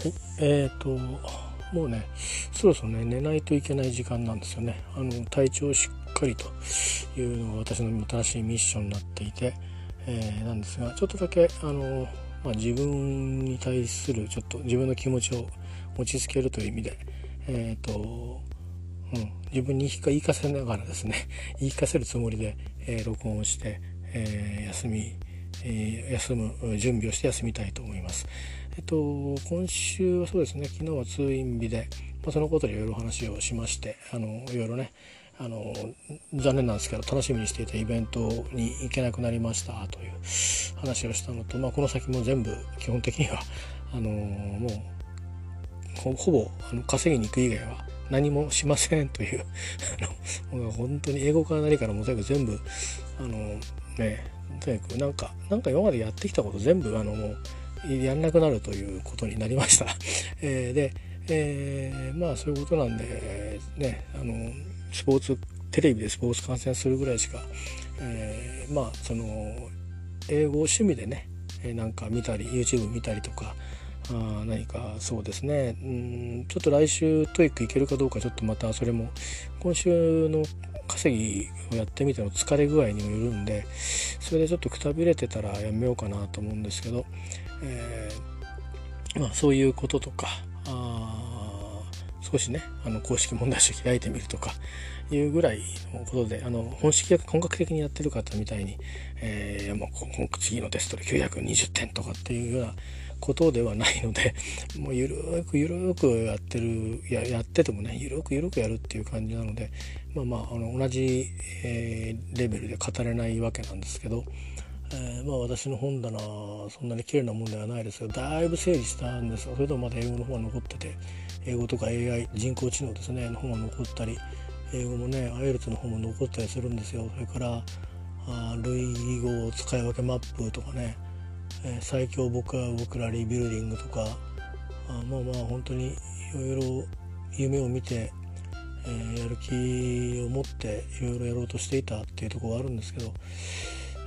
はいえっ、ー、ともうねそろそろね寝ないといけない時間なんですよねあの体調をしっかりというのが私の新しいミッションになっていて、えー、なんですがちょっとだけあの、まあ、自分に対するちょっと自分の気持ちを落ち着けるという意味でえっ、ー、とうん、自分に言いかせながらですね 言い聞かせるつもりで、えー、録音をして、えー、休み、えー、休む準備をして休みたいと思います。えっと今週はそうですね昨日は通院日で、まあ、そのことでいろいろ話をしましてあのいろいろねあの残念なんですけど楽しみにしていたイベントに行けなくなりましたという話をしたのと、まあ、この先も全部基本的にはあのもうほぼあの稼ぎに行く以外は何もしませんというあの本当に英語から何からもとにかく全部あのねとにかくなんかなんか今までやってきたこと全部あのもうやんなくなるということになりました。えー、で、えー、まあそういうことなんでねあのスポーツテレビでスポーツ観戦するぐらいしか、えー、まあその英語を趣味でねなんか見たり YouTube 見たりとかあ何かそうですねんちょっと来週 TOEIC いけるかどうかちょっとまたそれも今週の稼ぎをやってみての疲れ具合にもよるんでそれでちょっとくたびれてたらやめようかなと思うんですけど、えー、まあ、そういうこととかあ少しねあの公式問題集開いてみるとかいうぐらいのことであの本式が本格的にやってる方みたいに、えー、もう次のテストで920点とかっていうようなことではないので もうゆるくゆるくやってるややっててもねゆるくゆるくやるっていう感じなのでまあまああの同じ、えー、レベルで語れないわけなんですけど、えー、まあ私の本棚そんなに綺麗なもんではないですけどだいぶ整理したんです。がそれでもまだ英語の方が残ってて英語とか AI 人工知能ですねの方が残ったり英語もね IELTS の方も残ったりするんですよ。それからあ類語使い分けマップとかねえー、最強僕は僕らリビルディングとかあまあまあ本当にいろいろ夢を見て、えー、やる気を持っていろいろやろうとしていたっていうところはあるんですけど、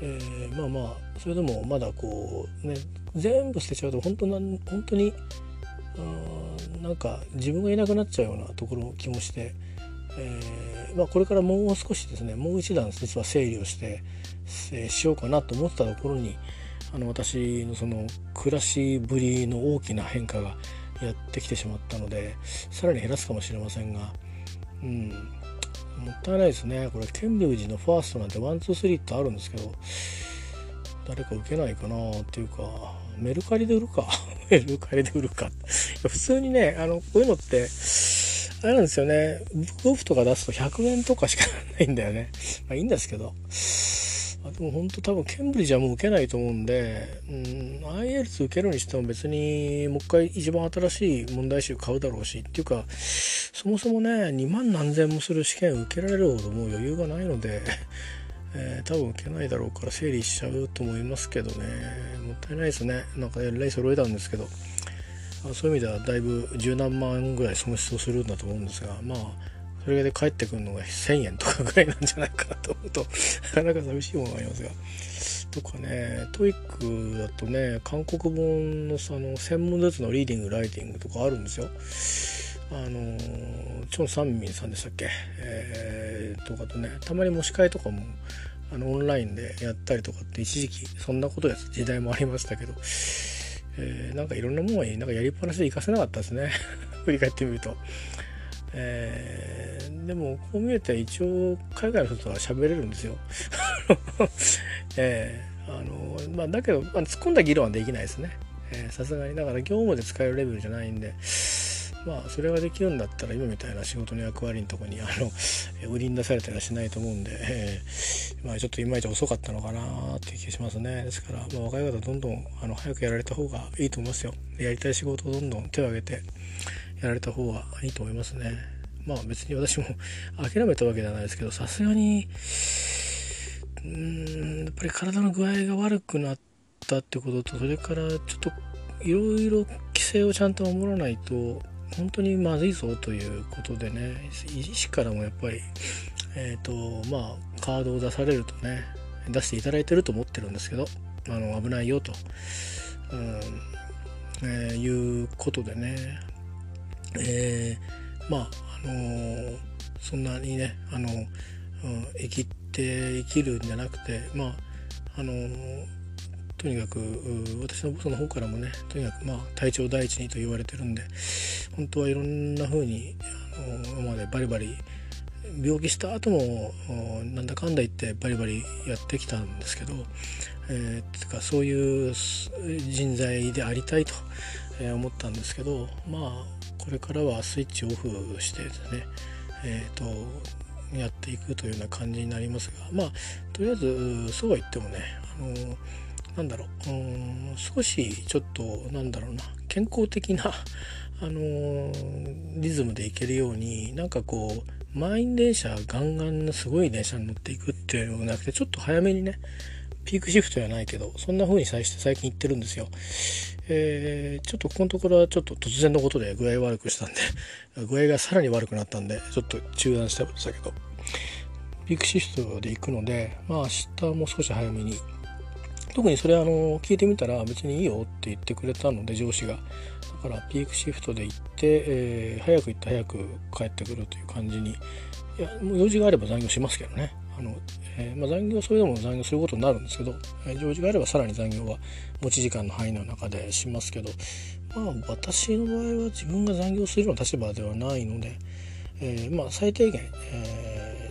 えー、まあまあそれでもまだこうね全部捨てちゃうと本当なん本当になんか自分がいなくなっちゃうようなところ気もして、えーまあ、これからもう少しですねもう一段実は整理をして、えー、しようかなと思ってたところに、あの私のその暮らしぶりの大きな変化がやってきてしまったのでさらに減らすかもしれませんが、うん、もったいないですね。これケンブリッジのファーストなんて one two three ってあるんですけど誰か受けないかなっていうかメルカリで売るか。メルカリで売るか。普通にねあのこういうのってあれなんですよね。ブックオフとか出すと100円とかしかないんだよね。まあいいんですけど。あでも本当多分ケンブリッジはもう受けないと思うんで、うん、IELTS 受けるにしても別にもう一回一番新しい問題集買うだろうしっていうかそもそもね2万何千もする試験受けられるほどもう余裕がないので、えー、多分受けないだろうから整理しちゃうと思いますけどねもったいないですねなんかえらい揃えたんですけどそういう意味ではだいぶ十何万ぐらい損失をするんだと思うんですがまあそれで帰ってくるのが1000円とかぐらいなんじゃないかなと思うと なかなか寂しいものがありますが。とかね、 TOEIC だとね、韓国本のその専門ずつのリーディング、ライティングとかあるんですよ。あの、チョン・サンミンさんでしたっけ？えー、とかとね、たまに模試会とかもあのオンラインでやったりとかって一時期そんなことやった時代もありましたけど、えー、なんかいろんなものになんかやりっぱなしで活かせなかったですね。振り返ってみると。えー、でもこう見えて一応海外の人とは喋れるんですよ。えー、あのまあ、だけど、まあ、突っ込んだ議論はできないですね。さすがにだから業務で使えるレベルじゃないんでまあそれができるんだったら今みたいな仕事の役割のとこにあの 売りに出されたりはしないと思うんで、えー、まあちょっといまいち遅かったのかなっていう気がしますねですから、まあ、若い方どんどんあの早くやられた方がいいと思いますよやりたい仕事をどんどん手を挙げてやられた方がいいと思いますね。まあ別に私も 諦めたわけではないですけど、さすがに、うん、やっぱり体の具合が悪くなったってことと、それからちょっといろいろ規制をちゃんと守らないと、本当にまずいぞということでね、医師からもやっぱり、えっ、ー、と、まあ、カードを出されるとね、出していただいてると思ってるんですけど、あの、危ないよと。うんえー、いうことでね、えー、まああのー、そんなにねあの、うん、生きて生きるんじゃなくてまああのとにかく私のボスの方からもねとにかくまあ体調第一にと言われてるんで本当はいろんな風にあの今までバリバリ病気した後もなんだかんだ言ってバリバリやってきたんですけど、えー、かそういう人材でありたいと思ったんですけどまあこれからはスイッチオフしてですねえーと、やっていくというような感じになりますがまあとりあえずそうは言ってもねあのなんだろううん少しちょっとなんだろうな健康的な あのリズムでいけるようになんかこう満員電車ガンガンのすごい電車に乗っていくっていうのがなくてちょっと早めにねピークシフトじゃないけどそんな風に最最近言ってるんですよ。えー、ちょっとここのところはちょっと突然のことで具合悪くしたんで 具合がさらに悪くなったんでちょっと中断してましたけどピークシフトで行くのでまあ明日も少し早めに特にそれあの聞いてみたら別にいいよって言ってくれたので上司が。だからピークシフトで行って、えー、早く行って早く帰ってくるという感じに。いや用事があれば残業しますけどね。あの、えー、まあ、残業それでも残業することになるんですけど、えー、用事があればさらに残業は持ち時間の範囲の中でしますけどまあ私の場合は自分が残業するような立場ではないので、えまあ、最低限、え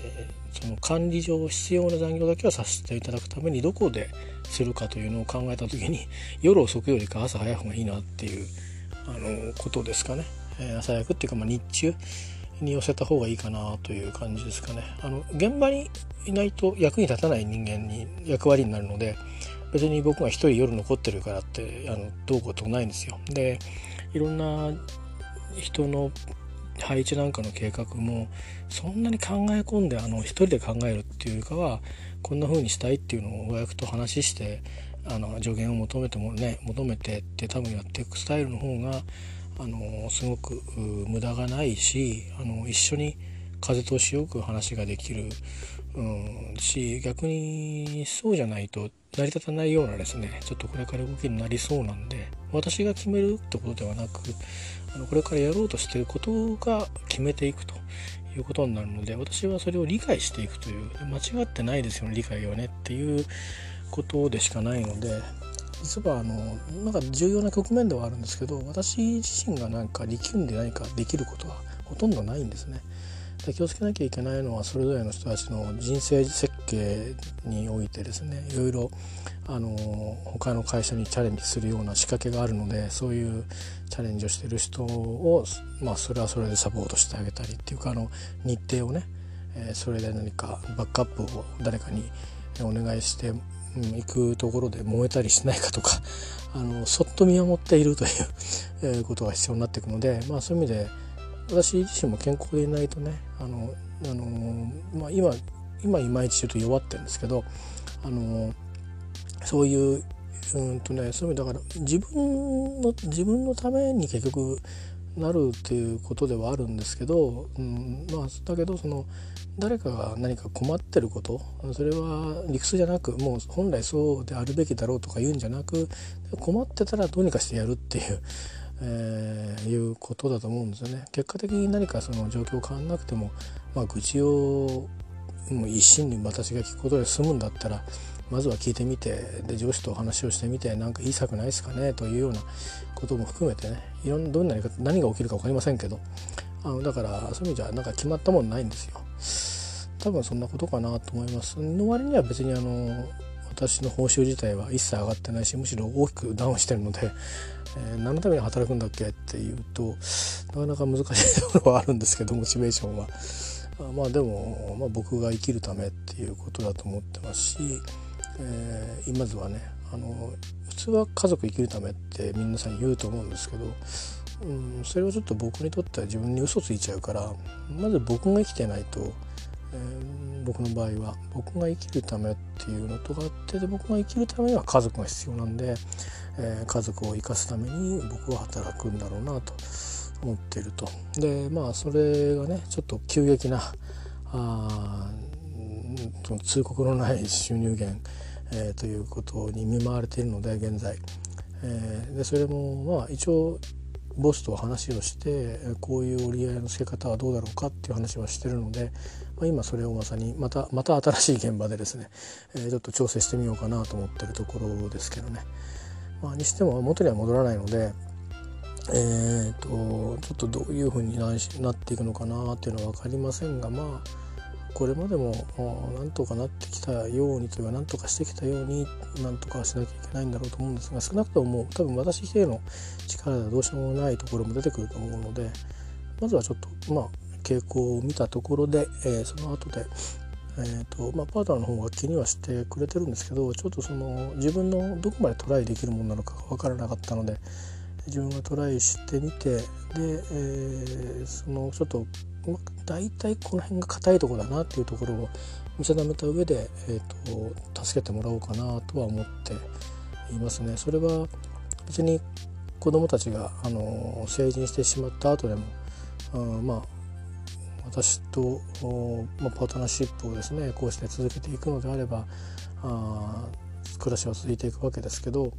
その管理上必要な残業だけはさせていただくためにどこでするかというのを考えた時に 夜遅くよりか朝早い方がいいなっていうあのことですかね、えー、朝早くっていうか、まあ、日中に寄せた方がいいかなという感じですかね。あの現場にいないと役に立たない人間に役割になるので別に僕が一人夜残ってるからってあのどうことないんですよ。でいろんな人の配置なんかの計画もそんなに考え込んであの一人で考えるっていうかはこんな風にしたいっていうのを親役と話してあの助言を求めてもね求めてって多分やっていくスタイルの方があのすごく無駄がないしあの一緒に風通しよく話ができる、うん、し逆にそうじゃないと成り立たないようなですねちょっとこれから動きになりそうなんで私が決めるってことではなくあのこれからやろうとしてることが決めていくということになるので私はそれを理解していくという間違ってないですよね理解はねっていうことでしかないので実はあのなんか重要な局面ではあるんですけど私自身がなんか力んで何かできることはほとんどないんですね。で気をつけなきゃいけないのはそれぞれの人たちの人生設計においてですねいろいろあの他の会社にチャレンジするような仕掛けがあるのでそういうチャレンジをしてる人を、まあ、それはそれでサポートしてあげたりっていうかあの日程をね、えー、それで何かバックアップを誰かにお願いして、うん、行くところで燃えたりしないかとかあのそっと見守っているという、ことが必要になっていくので、まあ、そういう意味で私自身も健康でいないとねあのあの、まあ、今今いまいちちょっと弱ってるんですけどあのそういううんとねそういう意味だから自分の自分のために結局なるっていうことではあるんですけど、うん、まあだけどその誰かが何か困ってることそれは理屈じゃなくもう本来そうであるべきだろうとか言うんじゃなく困ってたらどうにかしてやるっていうえー、いうことだと思うんですよね。結果的に何かその状況変わんなくても、まあ、愚痴をもう一心に私が聞くことで済むんだったらまずは聞いてみてで上司とお話をしてみて何かいい策ないですかねというようなことも含めてねいろんなどんな何が起きるか分かりませんけどあのだからそういう意味じゃなんか決まったもんないんですよ。多分そんなことかなと思います。の割には別にあの私の報酬自体は一切上がってないしむしろ大きくダウンしてるので、えー、何のために働くんだっけっていうとなかなか難しいところはあるんですけどモチベーションは。まあでも、まあ、僕が生きるためっていうことだと思ってますし、えー、まずはねあの普通は家族生きるためって皆さん言うと思うんですけど、うん、それはちょっと僕にとっては自分に嘘ついちゃうからまず僕が生きてないと、えー、僕の場合は僕が生きるためっていうのとがあってで僕が生きるためには家族が必要なんで、えー、家族を生かすために僕は働くんだろうなと思っていると。でまあそれがねちょっと急激なあ通告のない収入源、えー、ということに見舞われているので現在、えー、でそれもまあ一応ボスと話をしてこういう折り合いのつけ方はどうだろうかっていう話はしてるので、まあ、今それをまさにまたまた新しい現場でですね、えー、ちょっと調整してみようかなと思ってるところですけどね。まあ、にしても元には戻らないので、えーと、ちょっとどういうふうになっていくのかなっていうのは分かりませんがまあこれまでもなんとかなってきたようにというかなんとかしてきたようになんとかしなきゃいけないんだろうと思うんですが少なくとも多分私一人の力ではどうしようもないところも出てくると思うのでまずはちょっとまあ傾向を見たところで、えー、その後で、えーとまあ、パートナーの方が気にはしてくれてるんですけどちょっとその自分のどこまでトライできるものなのかが分からなかったので自分がトライしてみてで、えー、そのちょっと大体この辺が硬いとこだなっていうところを見定めた上で、えーと、助けてもらおうかなとは思っていますね。それは別に子どもたちがあの成人してしまった後でもあまあ私と、まあ、パートナーシップをですねこうして続けていくのであればあ暮らしは続いていくわけですけど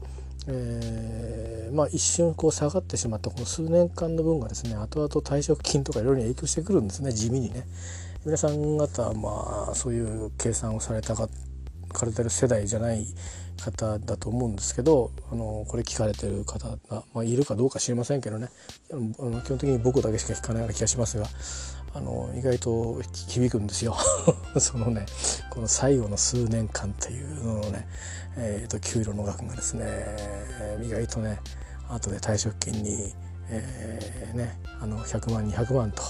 えー、まあ、一瞬こう下がってしまったこの数年間の分がですね後々退職金とかいろいろに影響してくるんですね地味にね。皆さん方はまあそういう計算をされたかかれてる世代じゃない方だと思うんですけどあのこれ聞かれてる方が、まあ、いるかどうか知りませんけどね基本的に僕だけしか聞かないような気がしますがあの意外と響くんですよ。そのねこの最後の数年間っていうののね、えーと、給料の額がですね、意外とね後で退職金に、えー、ね、あの100万200万と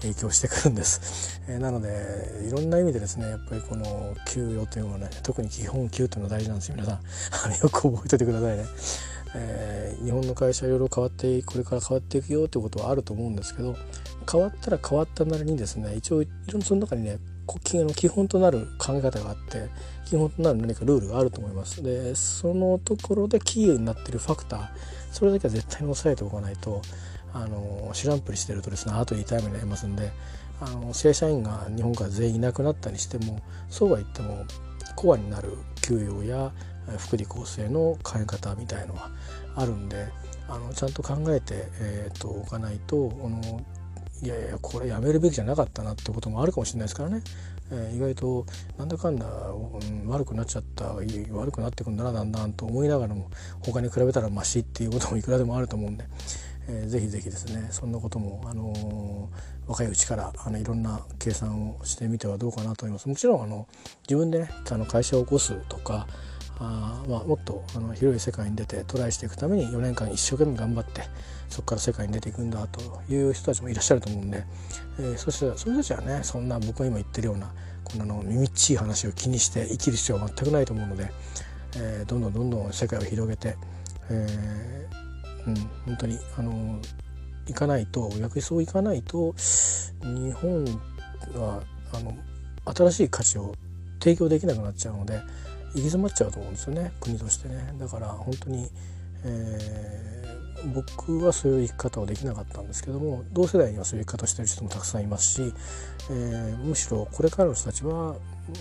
影響してくるんです、えー、なのでいろんな意味でですねやっぱりこの給与というのはね特に基本給というのは大事なんですよ。皆さん。よく覚えておいてくださいね。えー、日本の会社いろいろ変わってこれから変わっていくよってことはあると思うんですけど変わったら変わったなりにですね一応いろんなその中にね基本となる考え方があって基本となる何かルールがあると思います。でそのところでキーになってるファクターそれだけは絶対に押さえておかないとあの知らんぷりしてるとですね後で痛い目になりますんであの正社員が日本から全員いなくなったりしてもそうは言ってもコアになる給与や福利厚生の考え方みたいのはあるんであのちゃんと考えて、えーと、おかないとあのいやいやこれやめるべきじゃなかったなってこともあるかもしれないですからね、えー、意外となんだかんだ、うん、悪くなっちゃった悪くなってくんだなだんだんと思いながらも他に比べたらマシっていうこともいくらでもあると思うんで、えー、ぜひぜひですねそんなことも、あのー、若いうちからあのいろんな計算をしてみてはどうかなと思います。もちろんあの自分でねあの会社を起こすとかあまあ、もっとあの広い世界に出てトライしていくために4年間一生懸命頑張ってそこから世界に出ていくんだという人たちもいらっしゃると思うんで、えー、そしてそういう人たちはねそんな僕が今言ってるようなこんなの耳っちい話を気にして生きる必要は全くないと思うので、えー、どんどんどんどん世界を広げて、えー、うん、本当にあの行かないと逆にそういかないと日本はあの新しい価値を提供できなくなっちゃうので。行き詰まっちゃうと思うんですよね国としてね。だから本当に、えー、僕はそういう生き方をできなかったんですけども同世代にはそういう生き方してる人もたくさんいますし、えー、むしろこれからの人たちは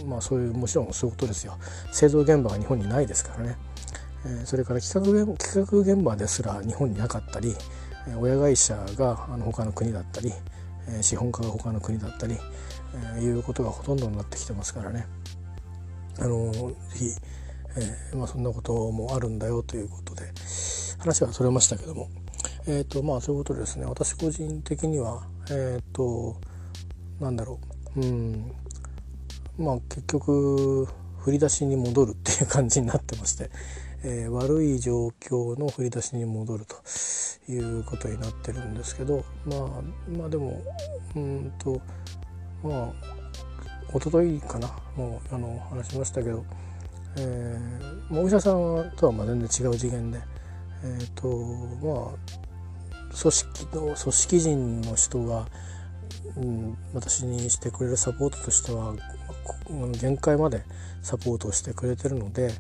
まあそういうもちろんそういうことですよ。製造現場が日本にないですからね、えー、それから企画企画現場ですら日本になかったり親会社があの他の国だったり資本家が他の国だったり、え、いうことがほとんどになってきてますからね。あのぜひ、えー、まあ、そんなこともあるんだよということで話はそれましたけども。えっ、ー、とまあそういうことでですね私個人的にはえっ、ー、となんだろう。うん。まあ結局振り出しに戻るっていう感じになってまして、えー、悪い状況の振り出しに戻るということになってるんですけどまあまあでもうんとまあ一昨日かな？もうあの話しましたけど、えー、お医者さんとはまあ全然違う次元で、えーとまあ、組織の組織人の人が、うん、私にしてくれるサポートとしては限界までサポートをしてくれてるので、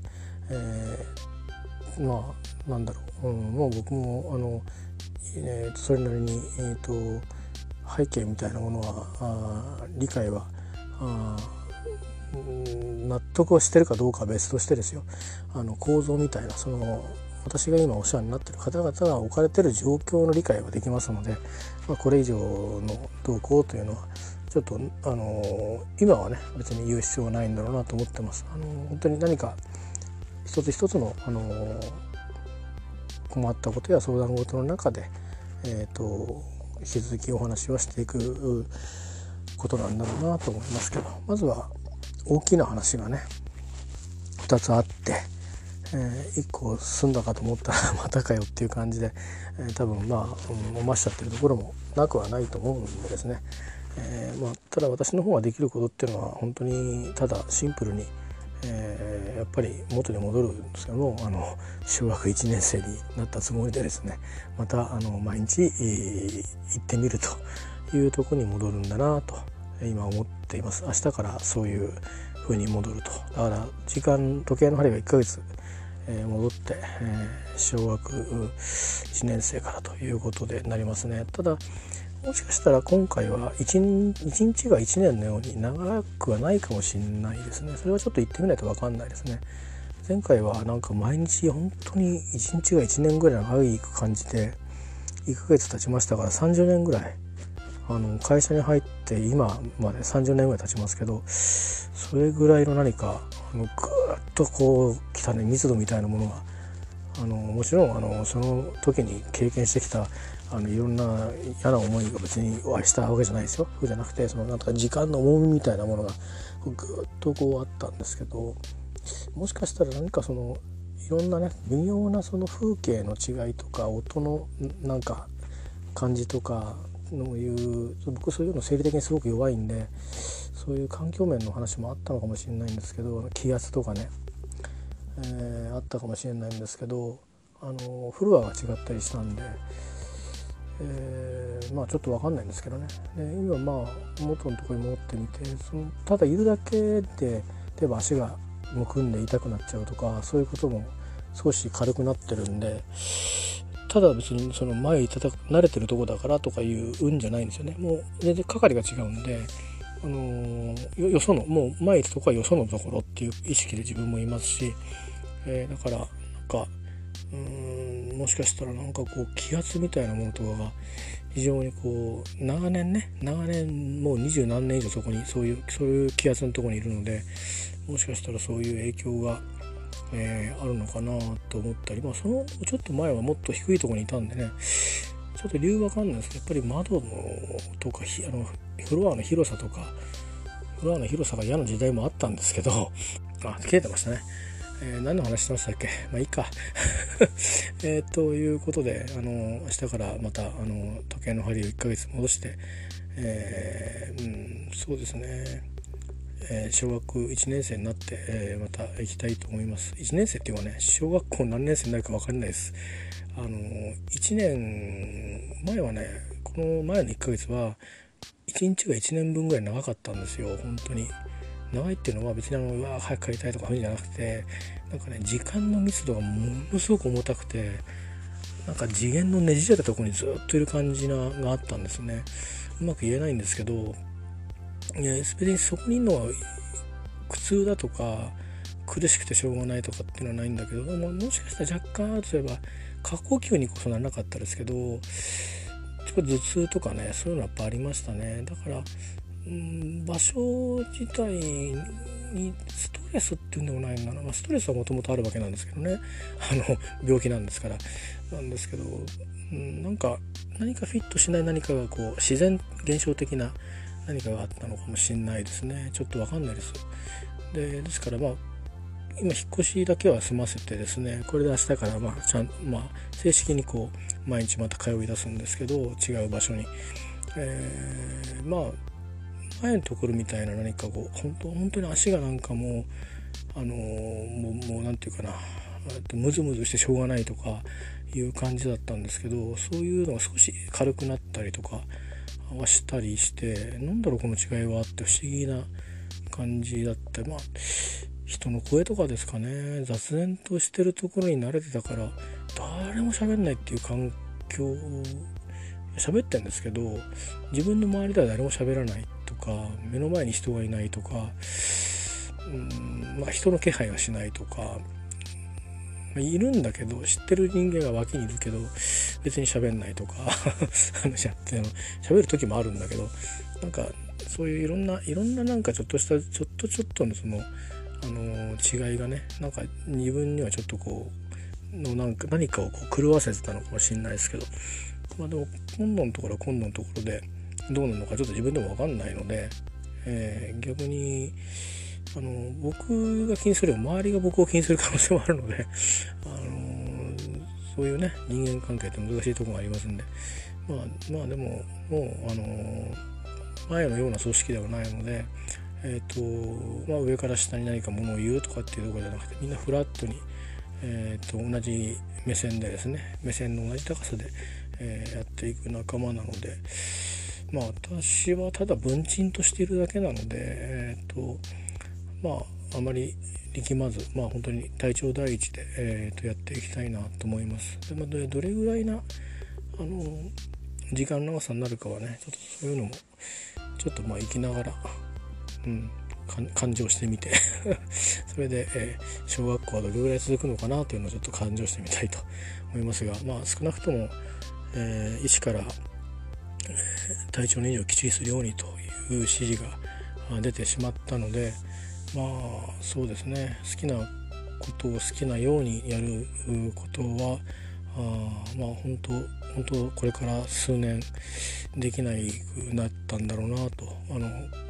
えー、まあなんだろう、うん、もう僕もあの、えー、それなりに、えーと、背景みたいなものはあ理解は納得をしてるかどうかは別としてですよあの構造みたいなその私が今お世話になってる方々が置かれてる状況の理解はできますので、まあ、これ以上の動向というのはちょっとあの今はね別に言う必要はないんだろうなと思ってます。あの本当に何か一つ一つのあの困ったことや相談事の中で、えーと、引き続きお話をしていくことなんだろうなと思いますけどまずは大きな話がね2つあって、えー、1個済んだかと思ったら またかよっていう感じで、えー、多分まあ思ましちゃってるところもなくはないと思うんでですね、えー、まあ、ただ私の方ができることっていうのは本当にただシンプルにえー、やっぱり元に戻るんですけどもあの小学1年生になったつもりでですねまたあの毎日、行ってみるというとこに戻るんだなと今思っています。明日からそういう風に戻ると。だから時間時計の針が1ヶ月、えー、戻って、えー、小学1年生からということでなりますね。ただもしかしたら今回は 1, 1日が1年のように長くはないかもしれないですね。それはちょっと言ってみないと分かんないですね。前回はなんか毎日本当に1日が1年ぐらい長い感じで1ヶ月経ちましたから30年ぐらいあの会社に入って今まで30年ぐらい経ちますけどそれぐらいの何かあのぐっとこう来たね密度みたいなものがあのもちろんあのその時に経験してきたあのいろんな嫌な思いが別にお会いしたわけじゃないですよ。そうじゃなくてそのなんとか時間の重みみたいなものがぐっとこうあったんですけどもしかしたら何かそのいろんなね微妙なその風景の違いとか音のなんか感じとかのいう僕そういうの生理的にすごく弱いんでそういう環境面の話もあったのかもしれないんですけど気圧とかね、えー、あったかもしれないんですけどあのフロアが違ったりしたんで。えー、まあちょっと分かんないんですけどねで今まあ元のとこに戻ってみてそのただいるだけで例えば足がむくんで痛くなっちゃうとかそういうことも少し軽くなってるんでただ別にその前いた慣れてるとこだからとかいう運じゃないんですよね。もう全然係が違うんで、あのー、よそのもう前とこはよそのところっていう意識で自分もいますし、えー、だからなんかうんもしかしたらなんかこう気圧みたいなものとかが非常にこう長年ね長年もう二十何年以上そこにそういうそういう気圧のとこにいるのでもしかしたらそういう影響が、えー、あるのかなと思ったりまあそのちょっと前はもっと低いとこにいたんでねちょっと理由わかんないです。けどやっぱり窓のとかあのフロアの広さとかフロアの広さが嫌な時代もあったんですけど あ切れてましたね。えー、何の話してましたっけ？まあいいか。えということであの明日からまたあの時計の針を1ヶ月戻して、えー、うん、そうですね、えー、小学1年生になって、えまた行きたいと思います。1年生っていうかね小学校何年生になるか分かんないです。あの1年前はねこの前の1ヶ月は1日が1年分ぐらい長かったんですよ。本当に。長いっていうのは別にあのうわ早く帰りたいとかそういうんじゃなくてなんかね時間の密度がものすごく重たくてなんか次元のねじれたとこにずっといる感じながあったんですね。うまく言えないんですけど別にそこにいるのは苦痛だとか苦しくてしょうがないとかっていうのはないんだけどももしかしたら若干例えば過呼吸にこそならなかったですけどちょっと頭痛とかねそういうのはやっぱありましたね。だからうん場所自体にストレスっていうんでもないんだな、まあ、ストレスはもともとあるわけなんですけどね。あの病気なんですから。なんですけど、うん、なんか何かフィットしない何かがこう自然現象的な何かがあったのかもしれないですね。ちょっとわかんないです。でですからまあ今引っ越しだけは済ませてですね。これで明日からまあちゃん、まあ、正式にこう毎日また通い出すんですけど違う場所に、えー、まあ前のところみたいな何かこう本当本当に足がなんかもうあのもうもう何て言うかな。ムズムズしてしょうがないとかいう感じだったんですけどそういうのが少し軽くなったりとかはしたりしてなんだろうこの違いはって不思議な感じだってまあ人の声とかですかね。雑然としてるところに慣れてたから誰も喋んないっていう環境喋ってんですけど自分の周りでは誰も喋らないとか目の前に人がいないとかうんまあ人の気配がしないとかいるんだけど知ってる人間が脇にいるけど別に喋んないとか話し合って喋る時もあるんだけどなんかそういういろんないろんななんかちょっとしたちょっとちょっとのそのあの違いがねなんか自分にはちょっとこうのなんか何かをこう狂わせてたのかもしれないですけどまあでも今度のところ今度のところでどうなのかちょっと自分でも分かんないので、えー、逆にあの僕が気にするより周りが僕を気にする可能性もあるので、あのそういうね人間関係って難しいところがありますんで。まあまあでももうあの前のような組織ではないので、えーとまあ、上から下に何かものを言うとかっていうとこじゃなくてみんなフラットに、えーと、同じ目線でですね目線の同じ高さで、えー、やっていく仲間なのでまあ私はただ文鎮としているだけなのでえっ、ー、とまああまり力まずまあ本当に体調第一で、えー、とやっていきたいなと思います。でまあ、どれぐらいなあの時間長さになるかはねちょっとそういうのもちょっとまあ生きながら、うん、感情してみて それで、えー、小学校はどれぐらい続くのかなというのをちょっと感情してみたいと思いますがまあ少なくとも、えー、医師から、えー、体調の維持をきちりするようにという指示が出てしまったのでまあそうですね。好きなことを好きなようにやることはあまあ本当本当これから数年できないくなったんだろうなと。あの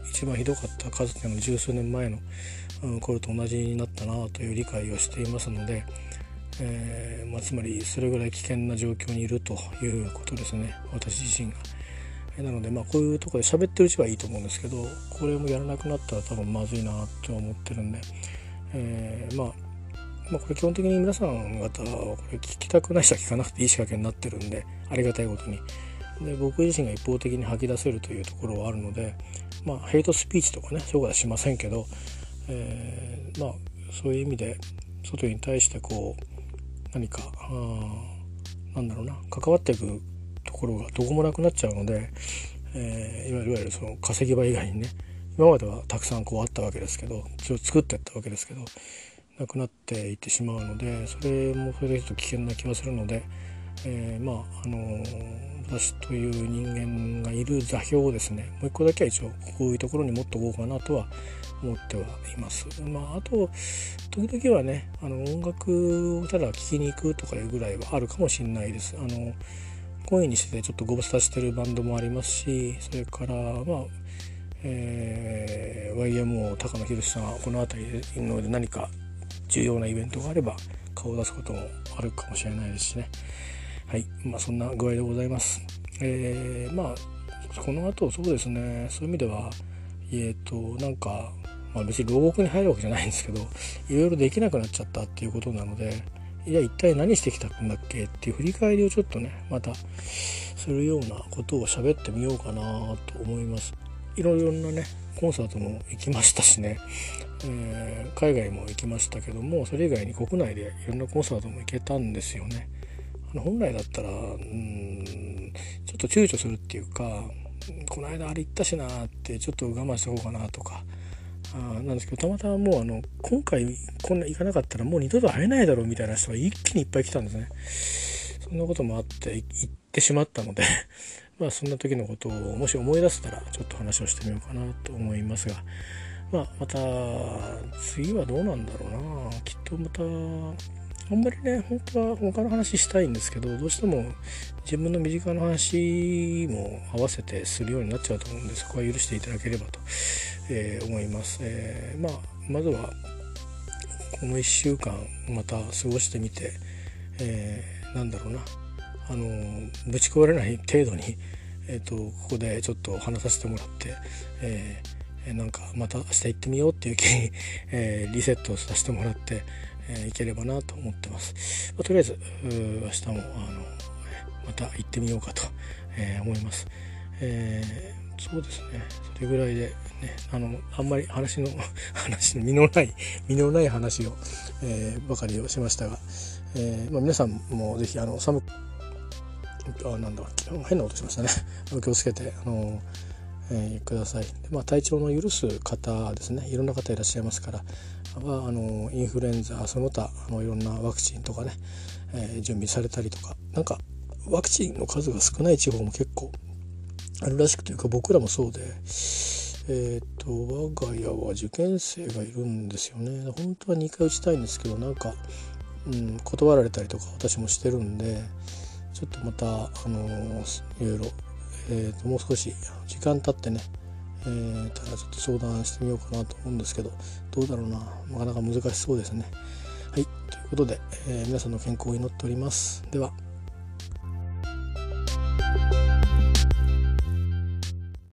一番ひどかったかつての十数年前の、うん、頃と同じになったなという理解をしていますので、えー、まあ、つまりそれぐらい危険な状況にいるということですね。私自身が。なのでまあこういうとこで喋ってるうちはいいと思うんですけどこれもやらなくなったら多分まずいなと思ってるんで、えー、まあまあ、これ基本的に皆さん方これ聞きたくない人は聞かなくていい仕掛けになってるんでありがたいことに。で僕自身が一方的に吐き出せるというところはあるのでまあヘイトスピーチとかねそういうこはしませんけど、えー、まあそういう意味で外に対してこう何かあなんだろうな関わっていくところがどこもなくなっちゃうので、えー、いわゆるその稼ぎ場以外にね今まではたくさんこうあったわけですけどそれを作ってったわけですけどなくなっていってしまうのでそれもそれでちょっと危険な気はするので、えー、まああの私という人間がいる座標をですねもう一個だけは一応こういうところに持っておこうかなとは思ってはいます。まあ、あと時々はねあの音楽をただ聴きに行くとかいうぐらいはあるかもしれないです。あの声にしてちょっとご無沙汰してるバンドもありますしそれからまあえー、YMO 高野宏さんはこの辺りので何か重要なイベントがあれば顔を出すこともあるかもしれないですしね。はい。まあそんな具合でございます。えー、まあこの後そうですね。そういう意味ではえっ、ー、となんか、まあ、別に牢獄に入るわけじゃないんですけどいろいろできなくなっちゃったっていうことなのでいや一体何してきたんだっけっていう振り返りをちょっとねまたするようなことを喋ってみようかなと思いますいろいろなねコンサートも行きましたしねえー、海外も行きましたけどもそれ以外に国内でいろんなコンサートも行けたんですよね。あの本来だったらうんちょっと躊躇するっていうかこの間あれ行ったしなってちょっと我慢しとこうかなとかあなんですけどたまたまもうあの今回こんな行かなかったらもう二度と会えないだろうみたいな人が一気にいっぱい来たんですね。そんなこともあって行ってしまったので まあそんな時のことをもし思い出せたらちょっと話をしてみようかなと思いますが。まあ、また次はどうなんだろうなきっとまたあんまりね本当は他の話したいんですけどどうしても自分の身近な話も合わせてするようになっちゃうと思うんでそこは許していただければと、えー、思います、えー、まあまずはこの1週間また過ごしてみて、えー、なんだろうな。あのぶち壊れない程度に、えーと、ここでちょっと話させてもらって、えなんかまた明日行ってみようっていう気に、え、リセットさせてもらって、えー、いければなと思ってます。まあ、とりあえず明日もあのまた行ってみようかと、えー、思います。えー、そうですねそれぐらいでねあのあんまり話の 話の身のない身のない話を、え、ばかりをしましたが、えまあ、皆さんも是非あの寒くあなんだ変な音しましたね 気をつけてあのえー、くださいで、まあ、体調の許す方ですねいろんな方いらっしゃいますからはあのインフルエンザその他あのいろんなワクチンとかね、えー、準備されたりとかなんかワクチンの数が少ない地方も結構あるらしくというか僕らもそうで。えーと、我が家は受験生がいるんですよね本当は2回打ちたいんですけどなんか、うん、断られたりとか私もしてるんでちょっとまた、あのー、いろいろ、えーと、もう少し時間経ってね、えー、ただちょっと相談してみようかなと思うんですけどどうだろうななかなか難しそうですね。はいということで、えー、皆さんの健康を祈っております。では